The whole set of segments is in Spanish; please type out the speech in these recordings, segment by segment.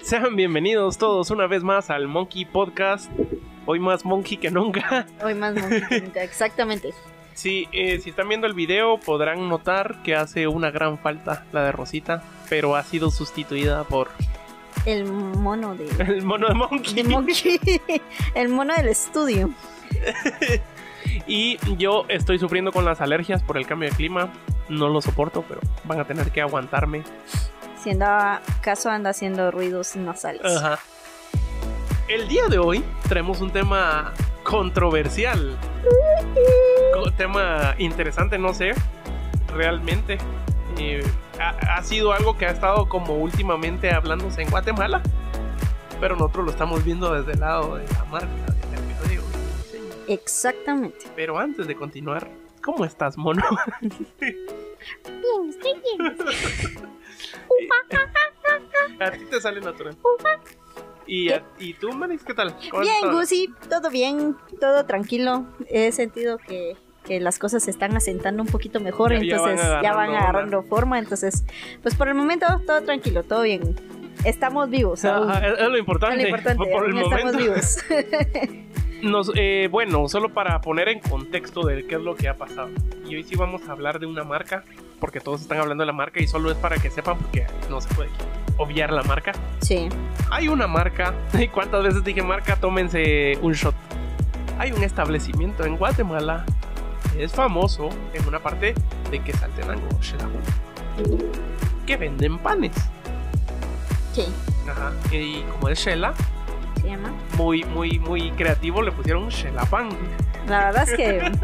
Sean bienvenidos todos una vez más al Monkey Podcast. Hoy más monkey que nunca. Hoy más monkey que nunca, exactamente. Sí, eh, si están viendo el video podrán notar que hace una gran falta la de Rosita, pero ha sido sustituida por El mono de, el mono de Monkey. de monkey. El mono del estudio. Y yo estoy sufriendo con las alergias por el cambio de clima. No lo soporto, pero van a tener que aguantarme. Si anda, caso anda haciendo ruidos nasales. Ajá. El día de hoy traemos un tema controversial. Co- tema interesante, no sé, realmente. Eh, ha, ha sido algo que ha estado como últimamente hablándose en Guatemala, pero nosotros lo estamos viendo desde el lado de la marca del mercadeo. Exactamente. Pero antes de continuar, ¿cómo estás, mono? Bien, estoy bien. a ti te sale natural. ¿Y, a- ¿Y tú, Maris, qué tal? ¿Cómo has Bien? Gusi, todo bien, todo tranquilo. He sentido que, que las cosas se están asentando un poquito mejor, Ya- ya van entonces ya van agarrando agarrando forma. Entonces, pues por el momento todo tranquilo, todo bien. Estamos vivos. Ajá, es, es lo Es importante. lo importante, por el aún estamos momento. vivos. Nos, eh, bueno, solo para poner en contexto de qué es lo que ha pasado. Y hoy sí vamos a hablar de una marca, porque todos están hablando de la marca y solo es para que sepan, porque no se puede obviar la marca. sí, Hay una marca, ¿y cuántas veces dije marca? Tómense un shot. Hay un establecimiento en Guatemala que es famoso en una parte de Quesaltenango, que venden panes. sí, Ajá. Y como es Shela, se llama. muy, muy, muy creativo, le pusieron Pan. La verdad es que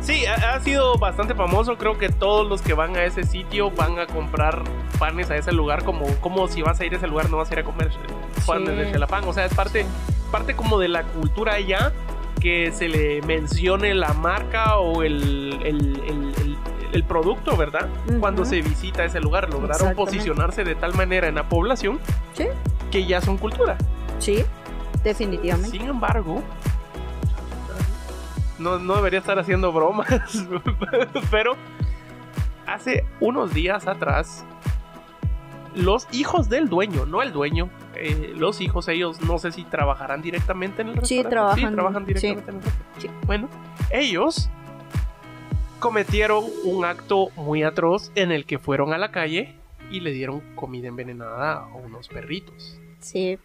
Sí, ha, ha sido bastante famoso. Creo que todos los que van a ese sitio van a comprar panes a ese lugar. Como, como si vas a ir a ese lugar, no vas a ir a comer panes Sí. de Xelapan. O sea, es parte, parte como de la cultura allá que se le mencione la marca o el, el, el- el- el producto, ¿verdad? Cuando se visita ese lugar. Lograron posicionarse de tal manera en la población Sí. que ya son cultura. Sí, definitivamente. Sin embargo, no, no debería estar haciendo bromas, pero hace unos días atrás, los hijos del dueño, no el dueño, eh, los hijos, ellos no sé si trabajarán directamente en el Sí, restaurante. trabajan, trabajan sí. directamente en el restaurante. Sí. Bueno, ellos cometieron un acto muy atroz en el que fueron a la calle y le dieron comida envenenada a unos perritos. Sí,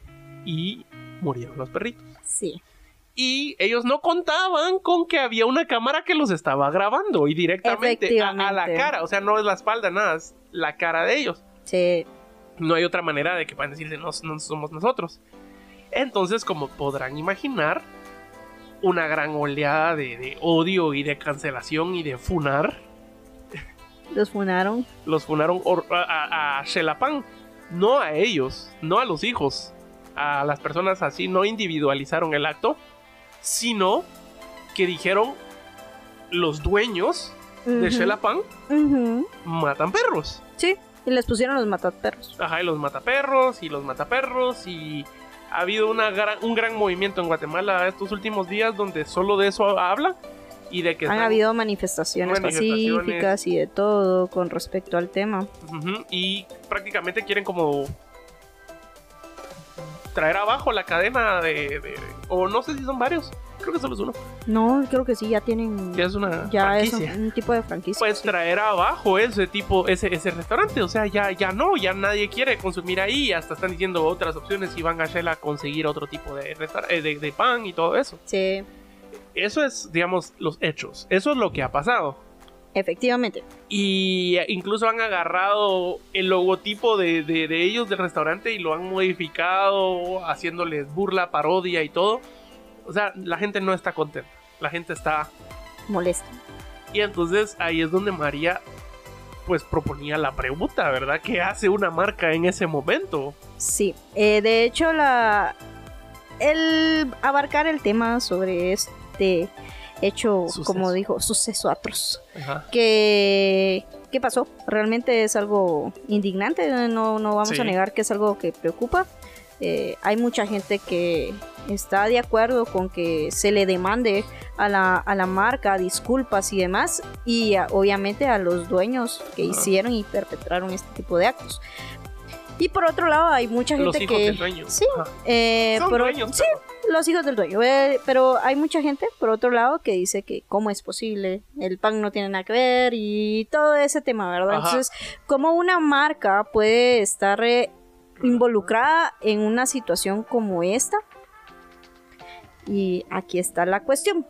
Y murieron los perritos. sí. Y ellos no contaban con que había una cámara que los estaba grabando y directamente a, a la cara. O sea, no es la espalda, nada, es la cara de ellos. Sí, No hay otra manera de que puedan decirse no, no somos nosotros. Entonces, como podrán imaginar, una gran oleada de, de odio y de cancelación y de funar. los funaron. Los funaron a, a, a Xelapan. No a ellos, no a los hijos. A las personas así no individualizaron el acto, sino que dijeron los dueños de Ujú, Xelapan ujú. matan perros. Sí, y les pusieron los mataperros. Ajá, y los mataperros y los mataperros y ha habido una gran, un gran movimiento en Guatemala estos últimos días donde solo de eso habla y de que Han están- habido manifestaciones, Manifestaciones. pacíficas y de todo con respecto al tema. Ujú, y prácticamente quieren como traer abajo la cadena de, de- o no sé si son varios, creo que solo es uno, No, creo que sí, ya tienen. es una ya es franquicia. un, un tipo de franquicia. pues sí. traer abajo ese tipo, ese, ese restaurante. O sea, ya, ya no, ya nadie quiere consumir ahí. Hasta están diciendo otras opciones y van a Shell a conseguir otro tipo de, eh, de, de pan y todo eso. Sí, Eso es, digamos, los hechos. Eso es lo que ha pasado. Efectivamente. Y incluso han agarrado el logotipo de, de- de ellos del restaurante y lo han modificado, haciéndoles burla, parodia y todo. O sea, la gente no está contenta. La gente está Molesto. Y entonces ahí es donde María pues proponía la pregunta, ¿verdad? ¿Qué hace una marca en ese momento? Sí, eh, de hecho la el abarcar el tema sobre este hecho, Suceso. como dijo, suceso atroz, Ajá. que ¿qué pasó? Realmente es algo indignante, no, no vamos Sí. a negar que es algo que preocupa. Eh, hay mucha gente que está de acuerdo con que se le demande a la, a la marca disculpas y demás, y a- obviamente a los dueños que Ajá. hicieron y perpetraron este tipo de actos. Y por otro lado, hay mucha gente Los hijos que... del dueño. Sí, eh, Son por- dueños, sí, los hijos del dueño. eh, pero hay mucha gente, por otro lado, que dice que cómo es posible, el pan no tiene nada que ver y todo ese tema, ¿verdad? Ajá. Entonces, ¿cómo una marca puede estar eh, involucrada en una situación como esta? Y aquí está la cuestión.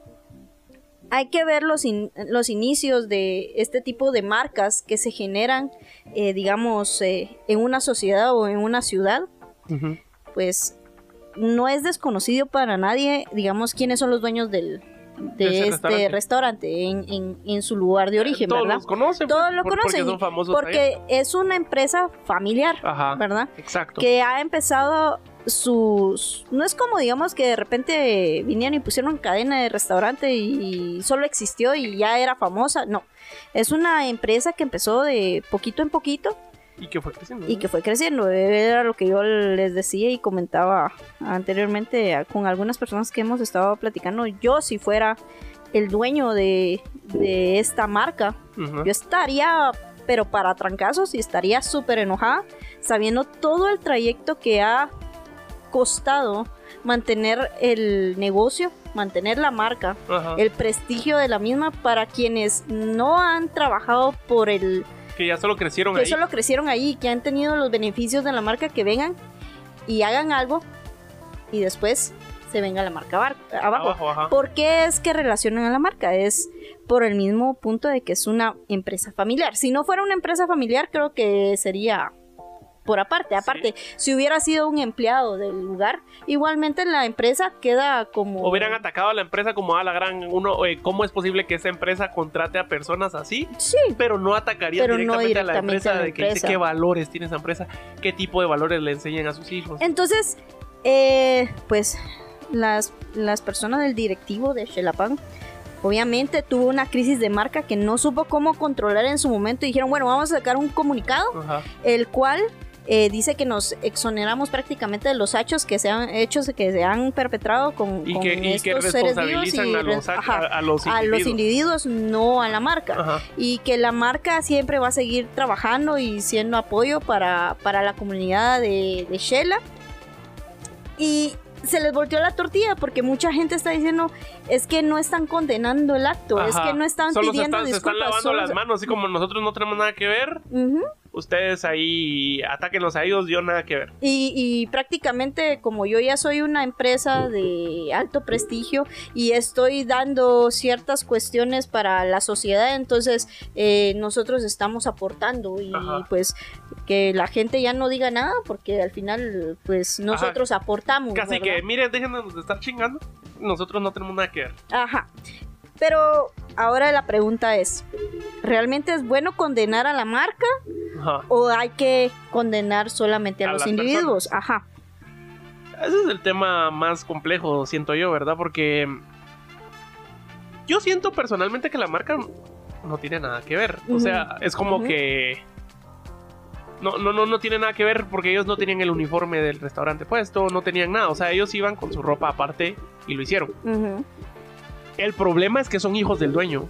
Hay que ver los, in- los inicios de este tipo de marcas que se generan, eh, digamos, eh, en una sociedad o en una ciudad Ujú. pues no es desconocido para nadie, digamos, quiénes son los dueños del, de, este restaurante. restaurante, en, en- en su lugar de origen, Todos ¿verdad? los conocen. Todos pues, lo por- conocen. Porque son famosos. Porque es una empresa familiar, Ajá. ¿verdad? Exacto. Que ha empezado sus... No es como, digamos, que de repente vinieron y pusieron cadena de restaurante y solo existió y ya era famosa. No, es una empresa que empezó de poquito en poquito Y que fue creciendo. y que fue creciendo. Era lo que yo les decía y comentaba anteriormente con algunas personas que hemos estado platicando. Yo, si fuera el dueño de, de esta marca, yo estaría, pero para trancazos, y estaría súper enojada, sabiendo todo el trayecto que ha costado mantener el negocio, mantener la marca, Ajá. el prestigio de la misma para quienes no han trabajado por el Que ya solo crecieron que ahí. solo crecieron ahí, que han tenido los beneficios de la marca, que vengan y hagan algo y después se venga la marca abajo. Abajo, ajá. ¿Por qué es que relacionan a la marca? Es por el mismo punto de que es una empresa familiar. Si no fuera una empresa familiar, creo que sería por aparte. Aparte, si hubiera sido un empleado del lugar, igualmente la empresa queda como... Hubieran atacado a la empresa como a la gran uno. eh, ¿Cómo es posible que esa empresa contrate a personas así? Sí, Pero no atacaría Pero no directamente, a la empresa a la de que dice qué valores tiene esa empresa, qué tipo de valores le enseñan a sus hijos. Entonces, eh, pues las, las personas del directivo de Shelapan obviamente tuvo una crisis de marca que no supo cómo controlar en su momento y dijeron, bueno, vamos a sacar un comunicado, Ajá. el cual eh, dice que nos exoneramos prácticamente de los hechos que se han, hechos que se han perpetrado con, Y con que, y que estos seres vivos y a los, res- a, ajá, a los a los individuos. no a la marca Ajá. y que la marca siempre va a seguir trabajando y siendo apoyo para, para la comunidad de, de Shela. Y se les volteó la tortilla porque mucha gente está diciendo es que no están condenando el acto, es que no están Solo se pidiendo están, se disculpas. están lavando solo las se- manos, así como nosotros no tenemos nada que ver. Ujú. Ustedes ahí atáquenos a ellos, yo nada que ver. Y, y prácticamente como yo ya soy una empresa de alto prestigio y estoy dando ciertas cuestiones para la sociedad, entonces eh, nosotros estamos aportando y Ajá. pues que la gente ya no diga nada porque al final pues nosotros aportamos. Casi que, miren, déjenos de estar chingando. Nosotros no tenemos nada que ver. Ajá. Pero ahora la pregunta es, ¿realmente es bueno condenar a la marca Ajá. o hay que condenar solamente a, A los individuos? Ajá. Ese es el tema más complejo, siento yo, ¿verdad? Porque yo siento personalmente que la marca no tiene nada que ver. O sea, es como que no, no, no, no tiene nada que ver porque ellos no tenían el uniforme del restaurante puesto, no tenían nada. O sea, ellos iban con su ropa aparte y lo hicieron. Ujú. El problema es que son hijos del dueño,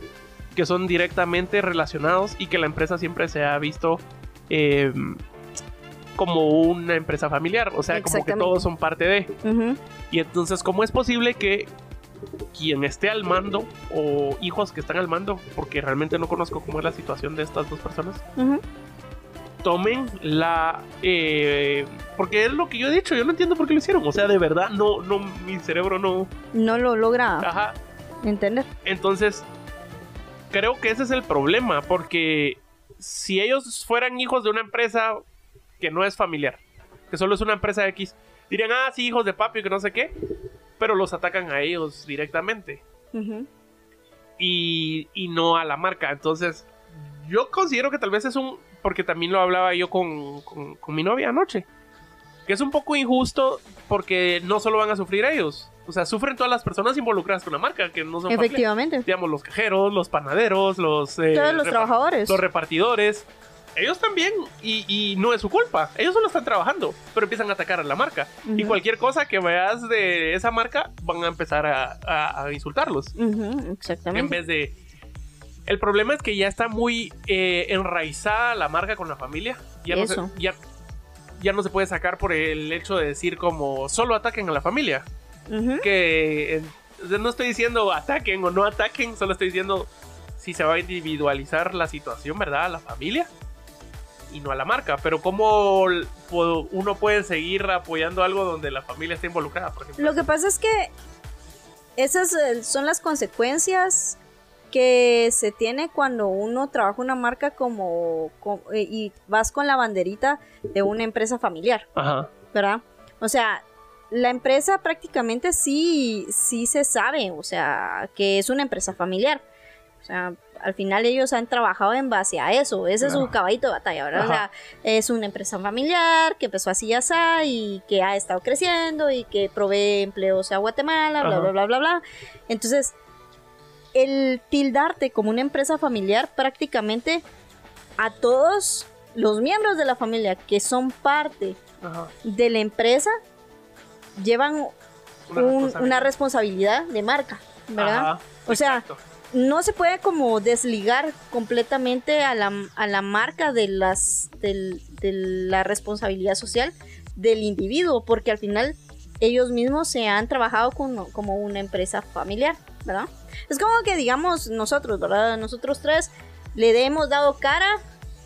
que son directamente relacionados y que la empresa siempre se ha visto eh, como una empresa familiar. O sea, como que todos son parte de. Y entonces, ¿cómo es posible que quien esté al mando o hijos que están al mando, porque realmente no conozco cómo es la situación de estas dos personas, tomen la... eh, porque es lo que yo he dicho, yo no entiendo por qué lo hicieron. O sea, de verdad, no, no, mi cerebro no... No lo logra Ajá. Entender. Entonces, creo que ese es el problema, porque si ellos fueran hijos de una empresa que no es familiar, que solo es una empresa X, dirían, ah, sí, hijos de papi, que no sé qué, pero los atacan a ellos directamente y, y no a la marca. Entonces, yo considero que tal vez es un, porque también lo hablaba yo con, con, con mi novia anoche, que es un poco injusto porque no solo van a sufrir ellos, o sea, sufren todas las personas involucradas con la marca, que no son Efectivamente. digamos, los cajeros, los panaderos, los, eh, Todos los trabajadores. los repartidores. ellos también, y, y no es su culpa, ellos solo están trabajando, pero empiezan a atacar a la marca. Y cualquier cosa que veas de esa marca van a empezar a, a- a insultarlos. Ujú, En exactamente. vez de... El problema es que ya está muy eh, enraizada la marca con la familia. Ya no, se, Eso. ya, ya no se puede sacar por el hecho de decir como solo ataquen a la familia. Que eh, no estoy diciendo ataquen o no ataquen, solo estoy diciendo si se va a individualizar la situación, ¿verdad? A la familia y no a la marca. Pero cómo uno puede seguir apoyando algo donde la familia está involucrada, por ejemplo. Lo que pasa es que esas eh, son las consecuencias que se tiene cuando uno trabaja una marca como, co- eh, y vas con la banderita de una empresa familiar. Ajá. ¿verdad? O sea, la empresa prácticamente sí, sí se sabe, o sea, que es una empresa familiar. O sea, al final ellos han trabajado en base a eso, ese es su caballito de batalla, ¿verdad? O sea, es una empresa familiar que empezó así y así y que ha estado creciendo y que provee empleos a Guatemala, bla, bla, bla, bla, bla. Entonces, el tildarte como una empresa familiar prácticamente a todos los miembros de la familia que son parte Ajá. de la empresa llevan Una un- responsabilidad. una responsabilidad de marca, ¿verdad? Ajá, O sea, exacto. No se puede como desligar completamente a la, a la marca de, las, del- de la responsabilidad social del individuo, porque al final ellos mismos se han trabajado con- como una empresa familiar, ¿verdad? Es como que digamos nosotros, ¿verdad? Nosotros tres le hemos dado cara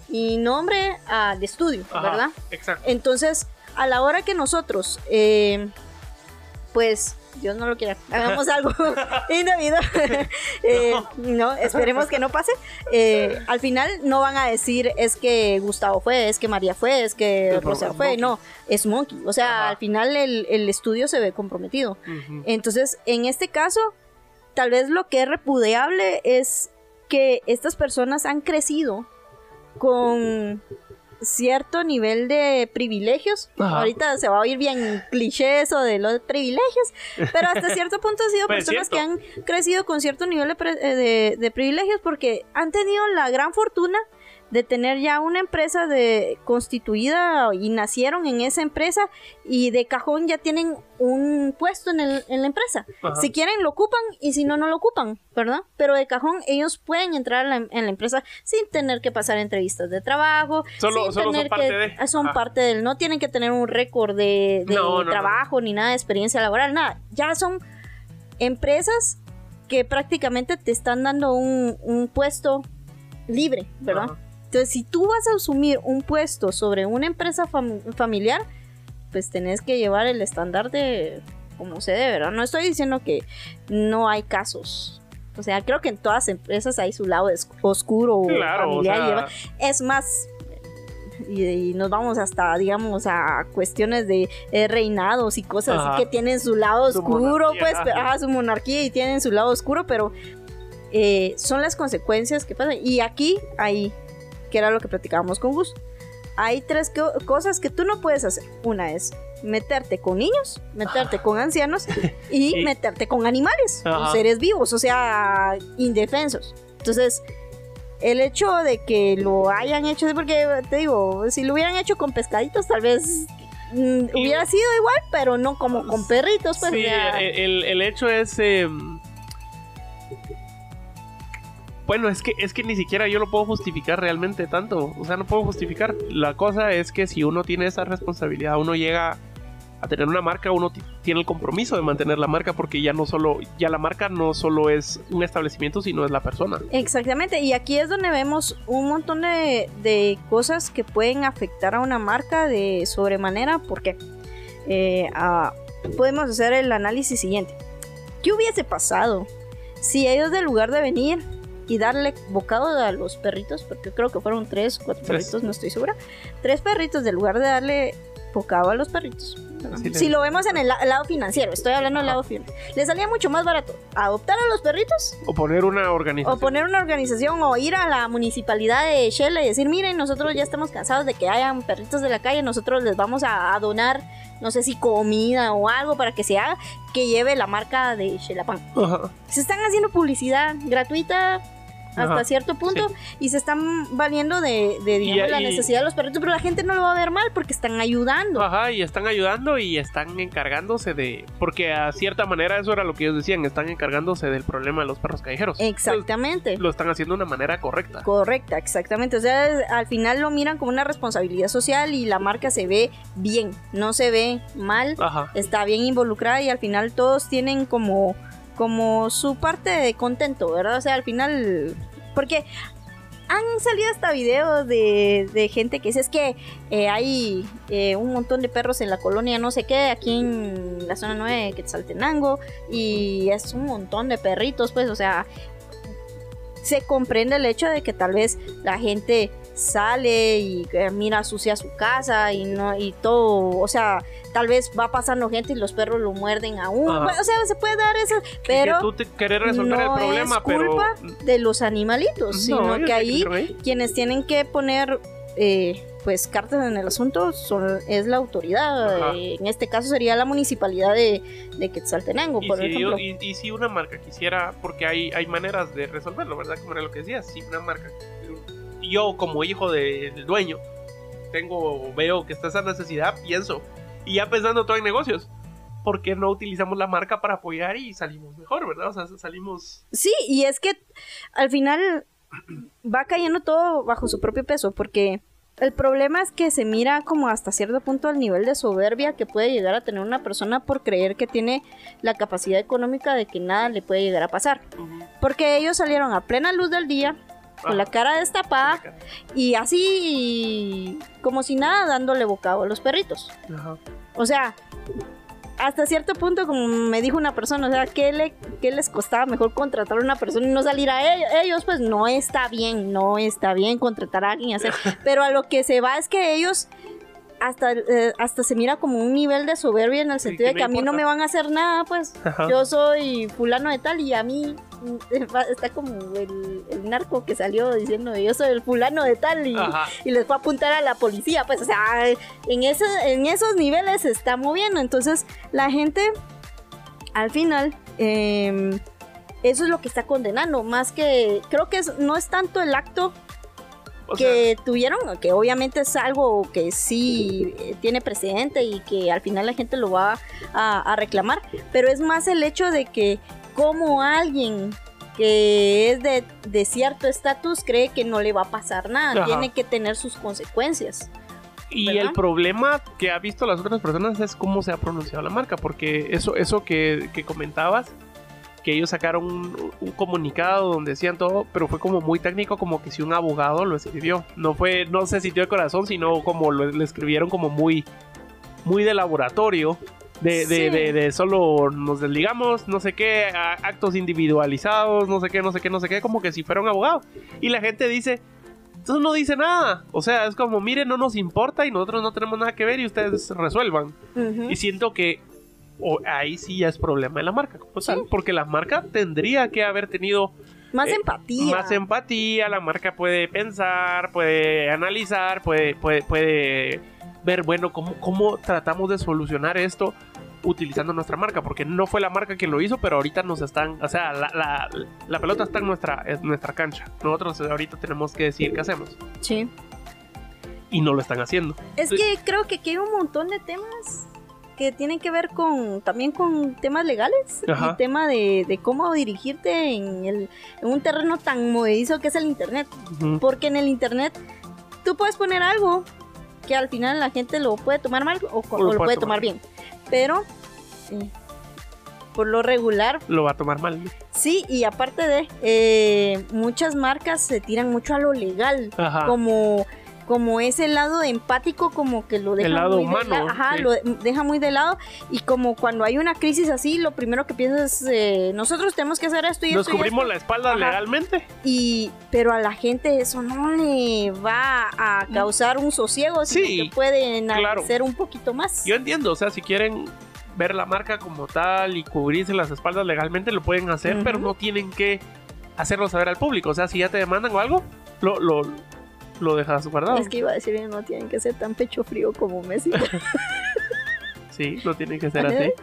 y nombre al estudio, Ajá, ¿verdad? Exacto. Entonces, a la hora que nosotros, eh, pues, Dios no lo quiera, hagamos algo indebido, eh, no, esperemos que no pase, eh, al final no van a decir es que Gustavo fue, es que María fue, es que Rosa Monkey. fue, no, es Monkey, o sea, Ajá. al final el, el estudio se ve comprometido. Entonces, en este caso, tal vez lo que es repudiable es que estas personas han crecido con cierto nivel de privilegios. Ajá. Ahorita se va a oír bien cliché eso de los privilegios, pero hasta cierto punto han sido Pues, personas que han crecido con cierto nivel de, eh, de- de privilegios porque han tenido la gran fortuna de tener ya una empresa de constituida y nacieron en esa empresa y de cajón ya tienen un puesto en, el- en la empresa. Ajá. Si quieren lo ocupan y si no, no lo ocupan, ¿verdad? Pero de cajón ellos pueden entrar la- en la empresa sin tener que pasar entrevistas de trabajo. Solo- sin solo son parte que- de. Son Ajá. parte del... No tienen que tener un récord de, de No, no, no. trabajo ni nada de experiencia laboral, nada. Ya son empresas que prácticamente te están dando un, un puesto libre, ¿verdad? Ajá. Entonces, si tú vas a asumir un puesto sobre una empresa fam- familiar, pues tenés que llevar el estándar de como se debe, ¿verdad? No estoy diciendo que no hay casos. O sea, creo que en todas las empresas hay su lado oscuro Claro, familiar. y sea, lleva- Es más, y, y nos vamos hasta, digamos, a cuestiones de eh, reinados y cosas Ajá. así que tienen su lado Su oscuro, monarquía, pues, ajá. pero- ajá, su monarquía y tienen su lado oscuro, pero eh, son las consecuencias que pasan. Y aquí, ahí, que era lo que platicábamos con Gus, hay tres co- cosas que tú no puedes hacer. Una es meterte con niños, meterte con ancianos y meterte con animales, con seres vivos, o sea, indefensos. Entonces, el hecho de que lo hayan hecho, porque te digo, si lo hubieran hecho con pescaditos, tal vez mm, hubiera sido igual, pero no como con perritos, pues. sí, el, el- el hecho es. eh, bueno, es que, es que ni siquiera yo lo puedo justificar realmente tanto. O sea, no puedo justificar. La cosa es que si uno tiene esa responsabilidad, uno llega a tener una marca, uno ti- tiene el compromiso de mantener la marca porque ya no solo, ya la marca no solo es un establecimiento, sino es la persona. Exactamente, y aquí es donde vemos un montón de, de cosas que pueden afectar a una marca de sobremanera, porque eh, podemos hacer el análisis siguiente. ¿Qué hubiese pasado si ellos, en lugar de venir y darle bocado a los perritos, porque creo que fueron tres, cuatro Tres. perritos, no estoy segura, tres perritos, en lugar de darle bocado a los perritos, si lo vemos en el la- lado financiero, estoy hablando del lado financiero, le salía mucho más barato adoptar a los perritos O poner una organización. o poner una organización o ir a la municipalidad de Shela y decir, miren, nosotros ya estamos cansados de que hayan perritos de la calle, nosotros les vamos a, a donar, no sé si comida o algo para que se haga, que lleve la marca de Shela Pan. Ajá. Se están haciendo publicidad gratuita hasta Ajá, cierto punto sí. y se están valiendo de, de, digamos, la necesidad de los perritos, pero la gente no lo va a ver mal porque están ayudando. Ajá, y están ayudando y están encargándose de. Porque a cierta manera eso era lo que ellos decían, están encargándose del problema de los perros callejeros. Exactamente. Entonces, lo están haciendo de una manera correcta. Correcta, exactamente. O sea, al final lo miran como una responsabilidad social y la marca se ve bien, no se ve mal, Ajá. está bien involucrada y al final todos tienen como, como su parte de contento, ¿verdad? O sea, al final, porque han salido hasta videos de, gente que dice es que eh, hay eh, un montón de perros en la colonia no sé qué, aquí en la zona 9 de Quetzaltenango y es un montón de perritos, pues, o sea, se comprende el hecho de que tal vez la gente sale y eh, mira sucia su casa y no y todo, o sea, tal vez va pasando gente y los perros lo muerden a uno, Ajá. pues, o sea, se puede dar eso, pero que tú te querés resolver no el problema, es pero. culpa de los animalitos, No, sino que ahí ahí. quienes tienen que poner eh, pues cartas en el asunto son, es la autoridad. Eh, en este caso sería la municipalidad de, de Quetzaltenango, Y por si, ejemplo. y si una marca quisiera, porque hay, hay maneras de resolverlo, ¿verdad? Como era lo que decías, si una marca, yo como hijo de- del dueño, tengo, veo que está esa necesidad, pienso, y ya pensando todo en negocios, ¿por qué no utilizamos la marca para apoyar y salimos mejor, ¿verdad? O sea, salimos... Sí, y es que al final va cayendo todo bajo su propio peso, porque el problema es que se mira como hasta cierto punto al nivel de soberbia que puede llegar a tener una persona por creer que tiene la capacidad económica de que nada le puede llegar a pasar. Porque ellos salieron a plena luz del día, con la cara destapada, y así como si nada dándole bocado a los perritos. Ajá. O sea, hasta cierto punto, como me dijo una persona, o sea, ¿qué, le, qué les costaba mejor contratar a una persona y no salir a ellos? ellos? Pues no está bien, no está bien contratar a alguien y hacer. Pero a lo que se va es que ellos hasta, eh, hasta se mira como un nivel de soberbia en el sentido de que a mí no me van a hacer nada, pues Ajá. yo soy fulano de tal y a mí está como el, el narco que salió diciendo yo soy el fulano de tal y, les fue a apuntar a la policía, pues o sea, en, ese, en esos niveles se está moviendo, entonces la gente al final eh, eso es lo que está condenando, más que creo que es- no es tanto el acto O sea, que tuvieron, que obviamente es algo que sí eh, tiene precedente y que al final la gente lo va a, a reclamar, pero es más el hecho de que como alguien que es de, de cierto estatus cree que no le va a pasar nada, Ajá. tiene que tener sus consecuencias. Y ¿verdad? el problema que ha visto las otras personas es cómo se ha pronunciado la marca, porque eso, eso que, que comentabas, que ellos sacaron un, un comunicado donde decían todo, pero fue como muy técnico, como que si un abogado lo escribió. No fue, no se sintió de corazón, sino como lo, lo escribieron como muy, muy de laboratorio. De, de, Sí. de, de solo nos desligamos, no sé qué, actos individualizados, no sé qué, no sé qué, no sé qué, como que si fuera un abogado. Y la gente dice, entonces no dice nada. O sea, es como, miren, no nos importa y nosotros no tenemos nada que ver y ustedes resuelvan. Y siento que o- ahí sí ya es problema de la marca, tal, porque la marca tendría que haber tenido Más eh, empatía. más empatía, la marca puede pensar, puede analizar, puede, puede, puede ver, bueno, cómo, cómo tratamos de solucionar esto utilizando nuestra marca, porque no fue la marca quien lo hizo, pero ahorita nos están, o sea, la, la- la pelota está en nuestra, en nuestra cancha. Nosotros ahorita tenemos que decir qué hacemos. Sí. Y no lo están haciendo. Es que creo que aquí hay un montón de temas que tienen que ver con también con temas legales Ajá. y tema de, de cómo dirigirte en, el, en un terreno tan movedizo que es el internet. Porque en el internet tú puedes poner algo que al final la gente lo puede tomar mal o, lo o lo puede tomar bien. Pero eh, por lo regular, Lo va a tomar mal. sí, y aparte de eh, muchas marcas se tiran mucho a lo legal Ajá. como como ese lado empático como que lo deja El lado muy de humano, la- ajá, sí. lo de- deja muy de lado y como cuando hay una crisis así lo primero que piensas es eh, nosotros tenemos que hacer esto y Nos esto y cubrimos esto. la espalda Ajá. legalmente. y pero a la gente eso no le va a causar un sosiego sino Sí, que puede claro. hacer un poquito más Yo entiendo, o sea, si quieren ver la marca como tal y cubrirse las espaldas legalmente, lo pueden hacer, pero no tienen que hacerlo saber al público. O sea, si ya te demandan o algo, lo, lo, lo dejas guardado. es que iba a decir no tienen que ser tan pecho frío como Messi Sí, no tiene que ser así.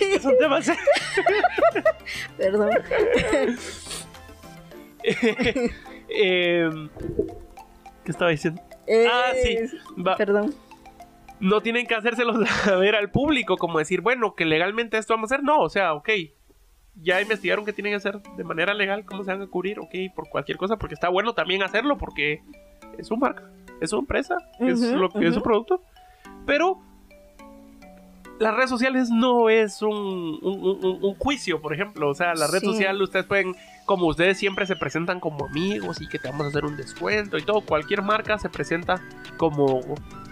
Eso un tema serio. Perdón. Em, ¿Qué estaba diciendo? Ah, sí. Va. Perdón. No tienen que hacérselos saber al público, como decir, bueno, que legalmente esto vamos a hacer. No, o sea, ok. Ya investigaron que tienen que hacer de manera legal, cómo se van a cubrir, ok, por cualquier cosa, porque está bueno también hacerlo, porque es su marca, es su empresa, es lo que es su producto. Pero las redes sociales no es un, un- un- un juicio, por ejemplo. O sea, la red Sí. social ustedes pueden, como ustedes siempre se presentan como amigos y que te vamos a hacer un descuento y todo. Cualquier marca se presenta como...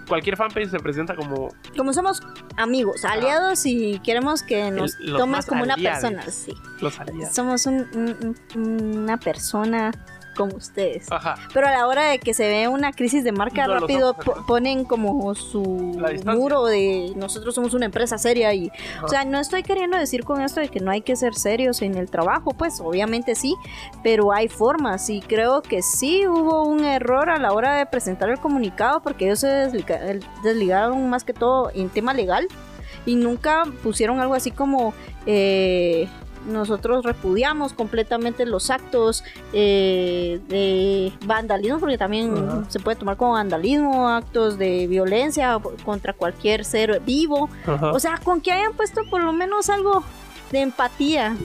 Cualquier fanpage se presenta como... Como somos amigos, aliados y queremos que nos El- tomes como una persona. Sí. Los aliados. Somos un- una persona como ustedes. Ajá. Pero a la hora de que se ve una crisis de marca, No rápido ponen como su muro de nosotros somos una empresa seria y Ajá. o sea, no estoy queriendo decir con esto de que no hay que ser serios en el trabajo, pues obviamente sí, pero hay formas y creo que sí hubo un error a la hora de presentar el comunicado porque ellos se desliga- desligaron más que todo en tema legal y nunca pusieron algo así como eh, nosotros repudiamos completamente los actos eh, de vandalismo, porque también se puede tomar como vandalismo, actos de violencia contra cualquier ser vivo. O sea, con que hayan puesto por lo menos algo de empatía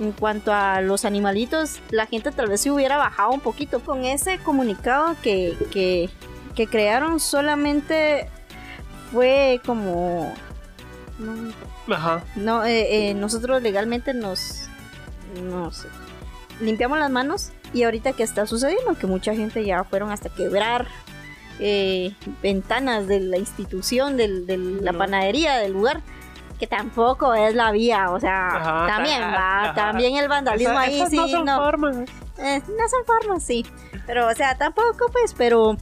en cuanto a los animalitos, la gente tal vez se hubiera bajado un poquito. Con ese comunicado que, que, que crearon solamente fue como... No, Ajá. no, eh, eh, nosotros legalmente nos, nos limpiamos las manos y ahorita que está sucediendo, que mucha gente ya fueron hasta quebrar eh, ventanas de la institución, del- de la panadería, del lugar, que tampoco es la vía, o sea, Ajá, también va, ajá. también el vandalismo Esa- ahí esas sí, no son formas. eh, no son formas, sí. Pero, o sea, tampoco, pues, pero,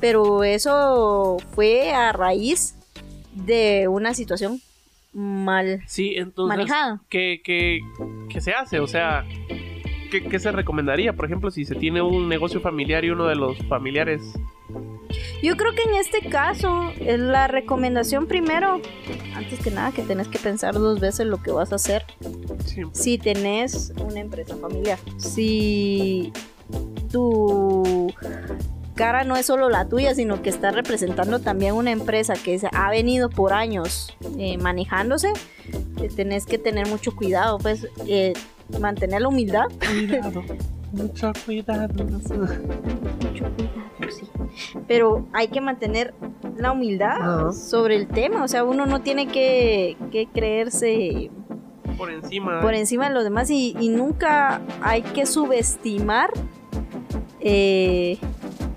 pero eso fue a raíz de una situación mal Sí, entonces... manejada. ¿qué, qué, qué se hace? O sea, ¿qué, qué se recomendaría? Por ejemplo, si se tiene un negocio familiar y uno de los familiares... Yo creo que en este caso, eh, la recomendación primero, antes que nada, que tenés que pensar dos veces lo que vas a hacer Sí, si tenés una empresa familiar. Si tu cara no es solo la tuya, sino que está representando también una empresa que ha venido por años eh, manejándose, eh, tenés que tener mucho cuidado, pues eh, mantener la humildad. cuidado. Mucho cuidado. Mucho cuidado, sí. Pero hay que mantener la humildad Ajá. sobre el tema, o sea, uno no tiene que, que creerse Por encima. por encima de los demás y, y nunca hay que subestimar eh,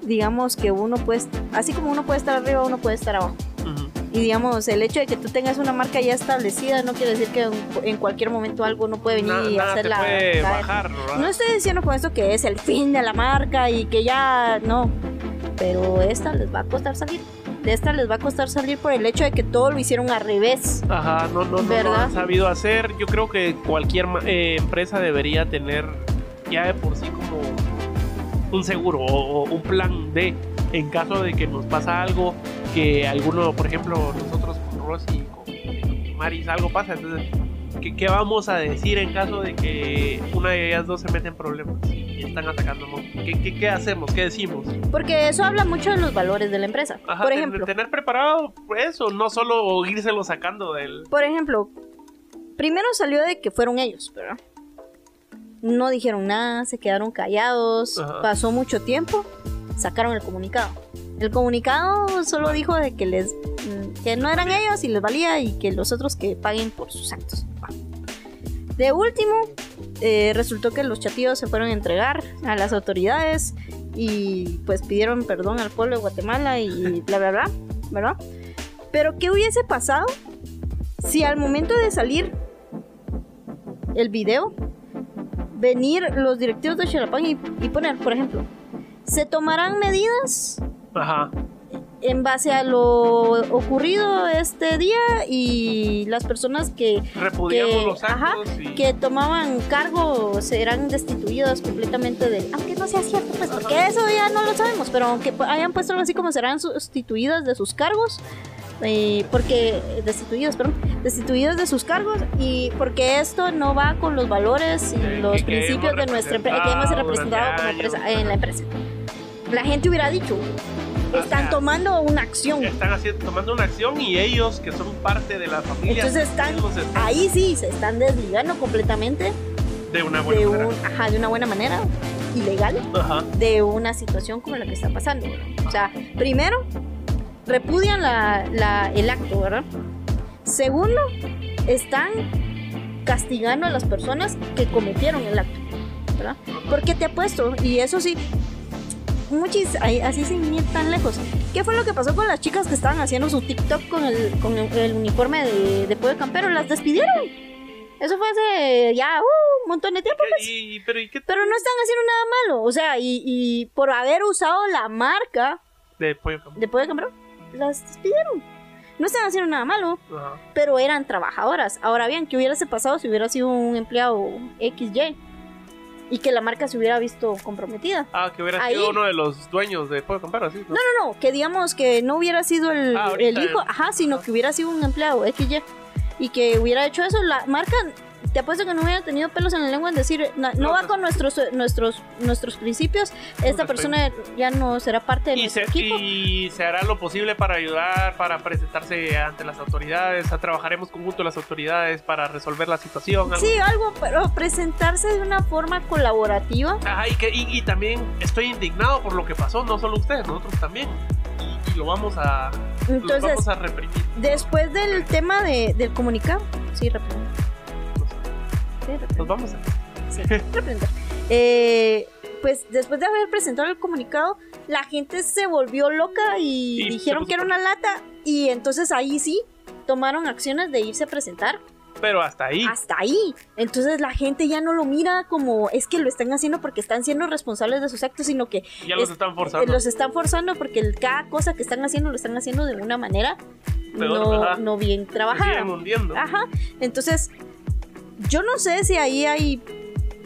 digamos que uno puede así como uno puede estar arriba uno puede estar abajo Ujú. y digamos el hecho de que tú tengas una marca ya establecida no quiere decir que en, cualquier momento algo no puede venir y hacerla puede caer. bajar, no estoy diciendo con esto que es el fin de la marca y que ya no pero esta les va a costar salir de esta les va a costar salir por el hecho de que todo lo hicieron al revés Ajá, no, no, no, lo ¿Verdad? han sabido hacer. Yo creo que cualquier eh, empresa debería tener ya de por sí como un seguro o, un plan de en caso de que nos pasa algo, que alguno, por ejemplo, nosotros con Rosy, con Maris, algo pasa, entonces, ¿qué, qué vamos a decir en caso de que una de ellas dos se mete en problemas y están atacando? ¿Qué, qué, qué hacemos? ¿Qué decimos? porque eso habla mucho de los valores de la empresa Ajá, por ejemplo tener preparado eso, no solo írselo sacando del... Por ejemplo, primero salió de que fueron ellos, ¿verdad? No dijeron nada, se quedaron callados, Ajá. pasó mucho tiempo, sacaron el comunicado. El comunicado solo dijo de que les mm, que no eran ellos y les valía y que los otros que paguen por sus actos. De último, eh, resultó que los chatillos se fueron a entregar a las autoridades y pues pidieron perdón al pueblo de Guatemala y bla bla bla, ¿verdad? Pero ¿qué hubiese pasado si al momento de salir el video, venir los directivos de Xalapán y, y poner, por ejemplo, se tomarán medidas Ajá. en base a lo ocurrido este día y las personas que, que- los ajá, y que tomaban cargo serán destituidas completamente de... Aunque no sea cierto, pues porque eso ya no lo sabemos, pero aunque hayan puesto algo así como serán sustituidas de sus cargos, eh, porque destituidos, perdón, destituidos de sus cargos y porque esto no va con los valores y los que principios de nuestra empresa que hemos representado como empresa, en la empresa. La gente hubiera dicho, están tomando una acción. Están haciendo, tomando una acción y ellos, que son parte de la familia, Entonces están, están ahí sí, se están desligando completamente de una buena de, manera. un, ajá, de una buena manera, ilegal, Ajá. de una situación como la que está pasando. O sea, primero, repudian la- la- el acto, ¿verdad? Segundo, están castigando a las personas que cometieron el acto, ¿verdad? Porque te apuesto, y eso sí, muchis, así sin ir tan lejos. ¿Qué fue lo que pasó con las chicas que estaban haciendo su TikTok con el, con el, el uniforme de, de pollo campero? Las despidieron. Eso fue hace ya uh, un montón de tiempo. pues. Y, pero ¿y qué Pero no están haciendo nada malo. O sea, y, y por haber usado la marca de pollo campo? de pollo campero, las despidieron. No están haciendo nada malo, Ajá. pero eran trabajadoras. Ahora bien, ¿qué hubiese pasado si hubiera sido un empleado XY? Y que la marca se hubiera visto comprometida. Ah, que hubiera Ahí- sido uno de los dueños de pollo campero, ¿sí? ¿no? No, no, no, que digamos que no hubiera sido el, Ah, el hijo, el- ajá, sino que hubiera sido un empleado XY y que hubiera hecho eso, la marca, te apuesto que no hubiera tenido pelos en la lengua en decir, "Na- no, No, va pues- con nuestros, nuestros, nuestros principios, esta persona ya no será parte de Y nuestro se, equipo. y se hará lo posible para ayudar, para presentarse ante las autoridades. ah, Trabajaremos conjunto las autoridades para resolver la situación. algo Sí, algo, pero presentarse de una forma colaborativa. Ajá, y, que, y, y también estoy indignado por lo que pasó, no solo ustedes, nosotros también. Y, lo vamos a Entonces, vamos a reprimir. después del tema de, del comunicado, sí, reprender. Nos vamos a Sí. Eh, pues después de haber presentado el comunicado, la gente se volvió loca y, Y se dijeron que era una lata. Y entonces ahí sí tomaron acciones de irse a presentar Pero hasta ahí. hasta ahí. Entonces la gente ya no lo mira como es que lo están haciendo porque están siendo responsables de sus actos, sino que ya los es- están forzando. los están forzando porque el- cada cosa que están haciendo lo están haciendo de una manera Peor, no, no bien Se trabajada. siguen hundiendo. Ajá. Entonces, yo no sé si ahí hay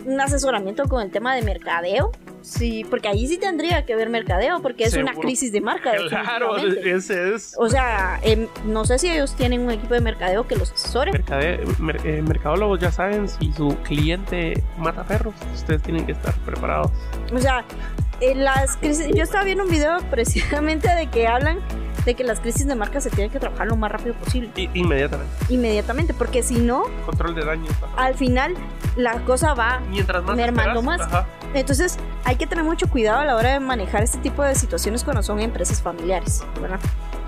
un asesoramiento con el tema de mercadeo. Sí, porque ahí sí tendría que ver mercadeo, porque es una crisis de marca. Claro, ese es. O sea, em, no sé si ellos tienen un equipo de mercadeo que los asesore. Mercade- mer- eh, mercadólogos ya saben si su cliente mata perros, ustedes tienen que estar preparados. O sea, en las crisis, yo estaba viendo un video precisamente de que hablan de que las crisis de marca se tienen que trabajar lo más rápido posible, inmediatamente. inmediatamente, porque si no, Control de daños. ajá. al final la cosa va Mientras más mermando esperas, más. ajá. Entonces hay que tener mucho cuidado a la hora de manejar este tipo de situaciones cuando son empresas familiares, ¿verdad?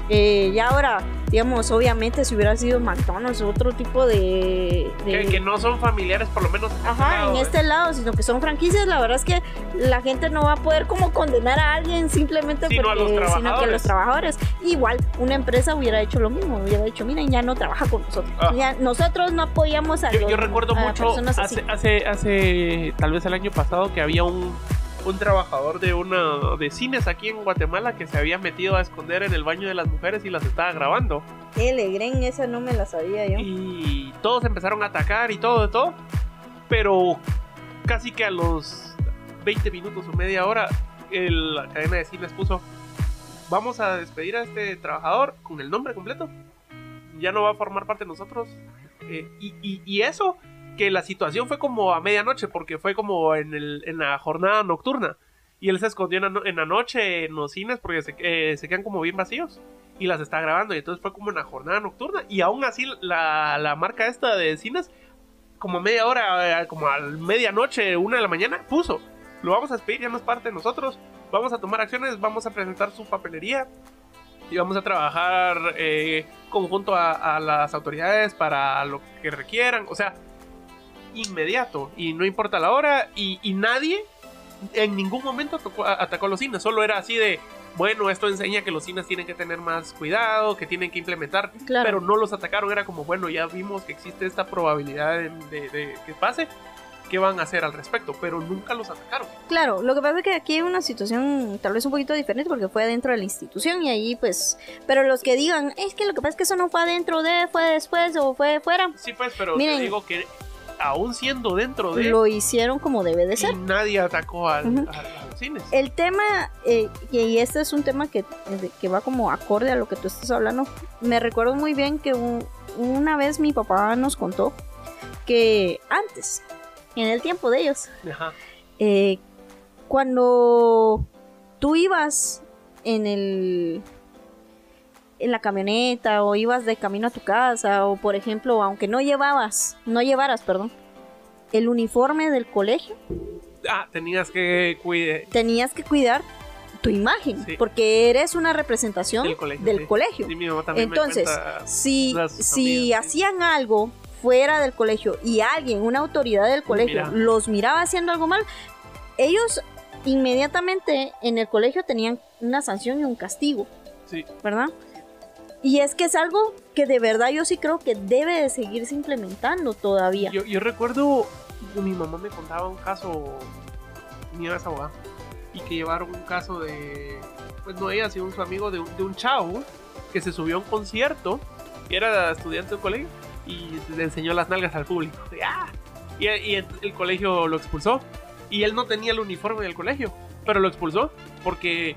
Eh, ya ahora, digamos, obviamente si hubiera sido McDonald's o otro tipo de... de- Que, que no son familiares, por lo menos. en este Ajá, lado, en ¿eh? este lado, sino que son franquicias, la verdad es que la gente no va a poder como condenar a alguien simplemente Sino a porque, los sino que a los trabajadores. Igual, una empresa hubiera hecho lo mismo, hubiera dicho, miren, ya no trabaja con nosotros. Ah. Ya, nosotros no apoyamos a Yo, los- yo recuerdo a mucho hace, hace, hace, tal vez el año pasado, que había un, un trabajador de una de cines aquí en Guatemala que se había metido a esconder en el baño de las mujeres y las estaba grabando. Eh, Legren, esa no me la sabía yo. Y todos empezaron a atacar y todo, de todo. Pero casi que a los 20 minutos o media hora, el- la cadena de cines puso: Vamos a despedir a este trabajador con el nombre completo. Ya no va a formar parte de nosotros. Eh, y, y- y eso, que la situación fue como a medianoche, porque fue como en, el- en la jornada nocturna. Y él se escondió en la, en la noche en los cines porque se, eh, se quedan como bien vacíos. Y las está grabando. Y entonces fue como en la jornada nocturna. Y aún así la, la marca esta de cines, como media hora, eh, como a medianoche, una de la mañana, puso. Lo vamos a despedir, ya no es parte de nosotros. Vamos a tomar acciones, vamos a presentar su papelería. Y vamos a trabajar eh, conjunto a, a las autoridades para lo que requieran. O sea, inmediato. Y no importa la hora. Y, y nadie en ningún momento tocó- a- atacó los cines. Solo era así de, bueno, esto enseña que los cines tienen que tener más cuidado, que tienen que implementar. Claro. Pero no los atacaron. Era como, bueno, ya vimos que existe esta probabilidad de, de- de que pase. ¿Qué van a hacer al respecto? Pero nunca los atacaron. Claro, lo que pasa es que aquí hay una situación tal vez un poquito diferente porque fue dentro de la institución y ahí pues, pero los que digan, es que lo que pasa es que eso no fue adentro de, fue después o fue fuera. Sí, pues, pero Miren. te digo que aún siendo dentro de lo hicieron como debe de ser. y nadie atacó al, al- a los cines. El tema, eh, y este es un tema que, que va como acorde a lo que tú estás hablando, me recuerdo muy bien que un- una vez mi papá nos contó que antes, en el tiempo de ellos, Ajá. eh, cuando tú ibas en el en la camioneta o ibas de camino a tu casa o por ejemplo aunque no llevabas no llevaras perdón el uniforme del colegio Ah, tenías que cuidar tenías que cuidar tu imagen Sí. porque eres una representación Del colegio, del sí. colegio. Sí, mi mamá también me Entonces, si, si hacían algo fuera del colegio y alguien, una autoridad del colegio, Mira. los miraba haciendo algo mal, ellos inmediatamente en el colegio tenían una sanción y un castigo, Sí. ¿verdad? Y es que es algo que de verdad yo sí creo que debe de seguirse implementando todavía. Yo, yo recuerdo mi mamá me contaba un caso, mi es abogada, y que llevaron un caso de, pues no ella, sino su amigo de un, de un chavo que se subió a un concierto, y era estudiante de colegio, y le enseñó las nalgas al público. Y, ¡ah! y, y el colegio lo expulsó, y él no tenía el uniforme del colegio, pero lo expulsó porque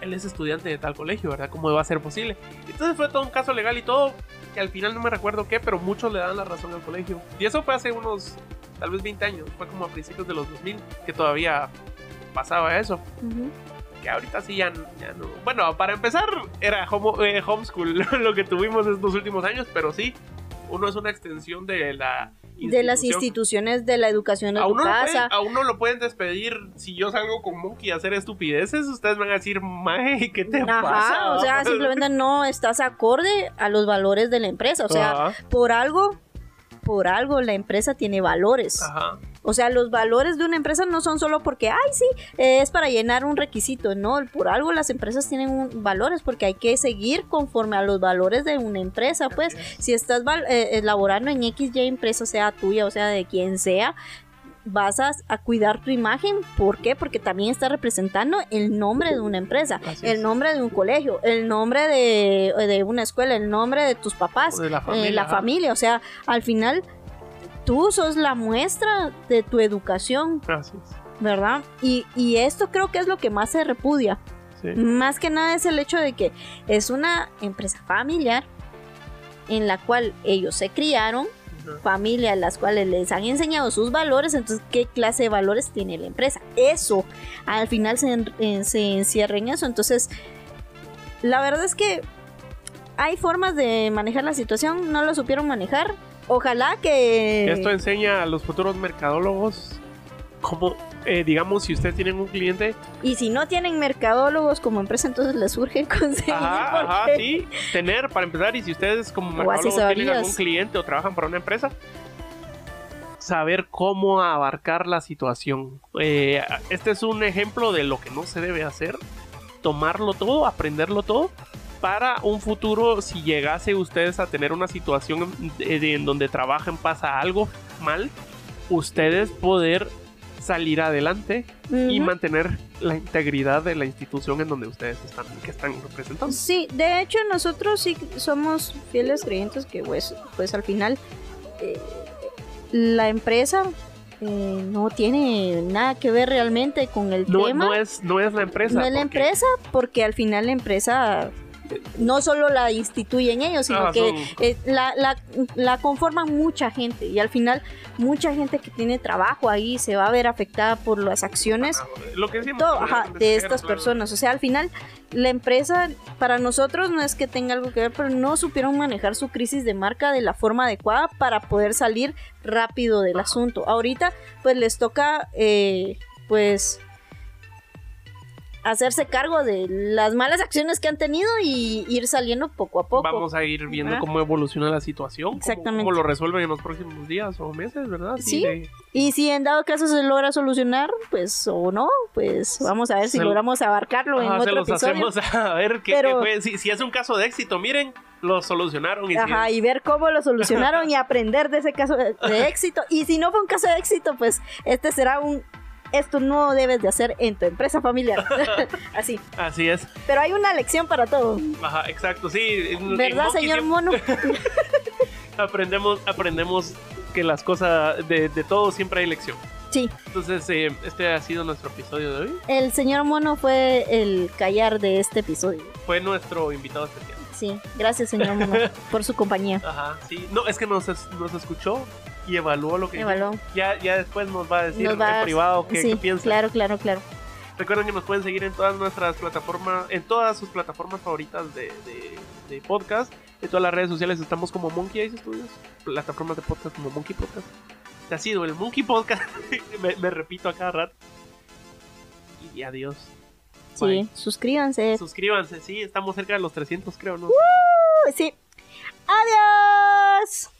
él es estudiante de tal colegio, ¿verdad? ¿Cómo va a ser posible? Entonces fue todo un caso legal y todo, que al final no me recuerdo qué, pero muchos le dan la razón al colegio. Y eso fue hace unos, tal vez 20 años, fue como a principios de los 2000, que todavía pasaba eso. Que ahorita sí ya, ya no. Bueno, para empezar, era homo- eh, homeschool lo que tuvimos estos últimos años, pero sí, uno es una extensión de la. De las instituciones de la educación A tu pueden, casa. a uno lo pueden despedir si yo salgo con Monkey a hacer estupideces. Ustedes van a decir, Mae, ¿qué te Ajá, pasa? o sea, simplemente no estás acorde a los valores de la empresa. O sea, Ajá, por algo, por algo la empresa tiene valores. ajá. O sea, los valores de una empresa no son solo porque, ay, sí, eh, es para llenar un requisito. No, por algo las empresas tienen un- valores porque hay que seguir conforme a los valores de una empresa. Pues, si estás val- eh, elaborando en XY empresa, sea tuya o sea de quien sea, vas a, a cuidar tu imagen. ¿Por qué? Porque también está representando el nombre de una empresa, el nombre de un colegio, el nombre de, de una escuela, el nombre de tus papás, O de la eh, la familia. O sea, al final tú sos la muestra de tu educación, es. ¿verdad? Y, y esto creo que es lo que más se repudia. Sí. Más que nada es el hecho de que es una empresa familiar en la cual ellos se criaron, familia a las cuales les han enseñado sus valores, entonces qué clase de valores tiene la empresa. Eso, al final se, en- eh, se encierra en eso. Entonces, la verdad es que hay formas de manejar la situación, no lo supieron manejar. Ojalá que... Esto enseña a los futuros mercadólogos cómo, eh, digamos, si ustedes tienen un cliente, Y si no tienen mercadólogos como empresa, entonces les urge conseguir. ajá, ajá, porque- sí, tener para empezar, y si ustedes como mercadólogos tienen algún cliente o trabajan para una empresa, saber cómo abarcar la situación. Eh, este es un ejemplo de lo que no se debe hacer, tomarlo todo, aprenderlo todo. Para un futuro, si llegase ustedes a tener una situación en, en donde trabajan, pasa algo mal, ustedes poder salir adelante y mantener la integridad de la institución en donde ustedes están, que están representando. Sí, de hecho nosotros sí somos fieles creyentes que pues, pues al final eh, la empresa eh, no tiene nada que ver realmente con el No, tema. no es, no es la empresa. No es la empresa, porque al final la empresa no solo la instituyen ellos, sino Ah, que eh, la, la, la conforman mucha gente y al final mucha gente que tiene trabajo ahí se va a ver afectada por las acciones Ah, Lo que decimos, todo, claro, ajá, donde de estas claro. personas. O sea, al final, la empresa, para nosotros no es que tenga algo que ver, pero no supieron manejar su crisis de marca de la forma adecuada para poder salir rápido del asunto. Ahorita, pues les toca, eh, pues hacerse cargo de las malas acciones que han tenido y ir saliendo poco a poco. Vamos a ir viendo ¿Verdad? cómo evoluciona la situación, Exactamente. cómo lo resuelven en los próximos días o meses, ¿verdad? Sí. de- Y si en dado caso se logra solucionar, pues o no, pues vamos a ver si Se- logramos abarcarlo en se otro los episodio. hacemos a ver qué, Pero- fue. Si, si es un caso de éxito, miren, lo solucionaron. Y si Ajá, es- y ver cómo lo solucionaron y aprender de ese caso de éxito. Y si no fue un caso de éxito, pues este será un... Esto no debes de hacer en tu empresa familiar. Así. Así es. Pero hay una lección para todo. Ajá, exacto, sí. ¿Verdad, señor Mono? aprendemos, aprendemos que las cosas, de, de todo siempre hay lección. Sí, Entonces, eh, este ha sido nuestro episodio de hoy. el señor Mono fue el callar de este episodio. Fue nuestro invitado especial. Sí, gracias señor Mono por su compañía. Ajá, sí. No, es que nos, nos escuchó y evaluó lo que Evaluó. Ya, ya después nos va a decir va en a- privado qué, sí, qué piensa. claro, claro, claro. Recuerden que nos pueden seguir en todas nuestras plataformas, en todas sus plataformas favoritas de, de- de podcast. En todas las redes sociales estamos como Monkey Eyes Studios. Plataformas de podcast como Monkey Podcast. Este ha sido el Monkey Podcast. me, me repito a cada rato. Y adiós. Sí, suscríbanse. Suscríbanse, sí, estamos cerca de los 300 creo, ¿no? Sí. Adiós.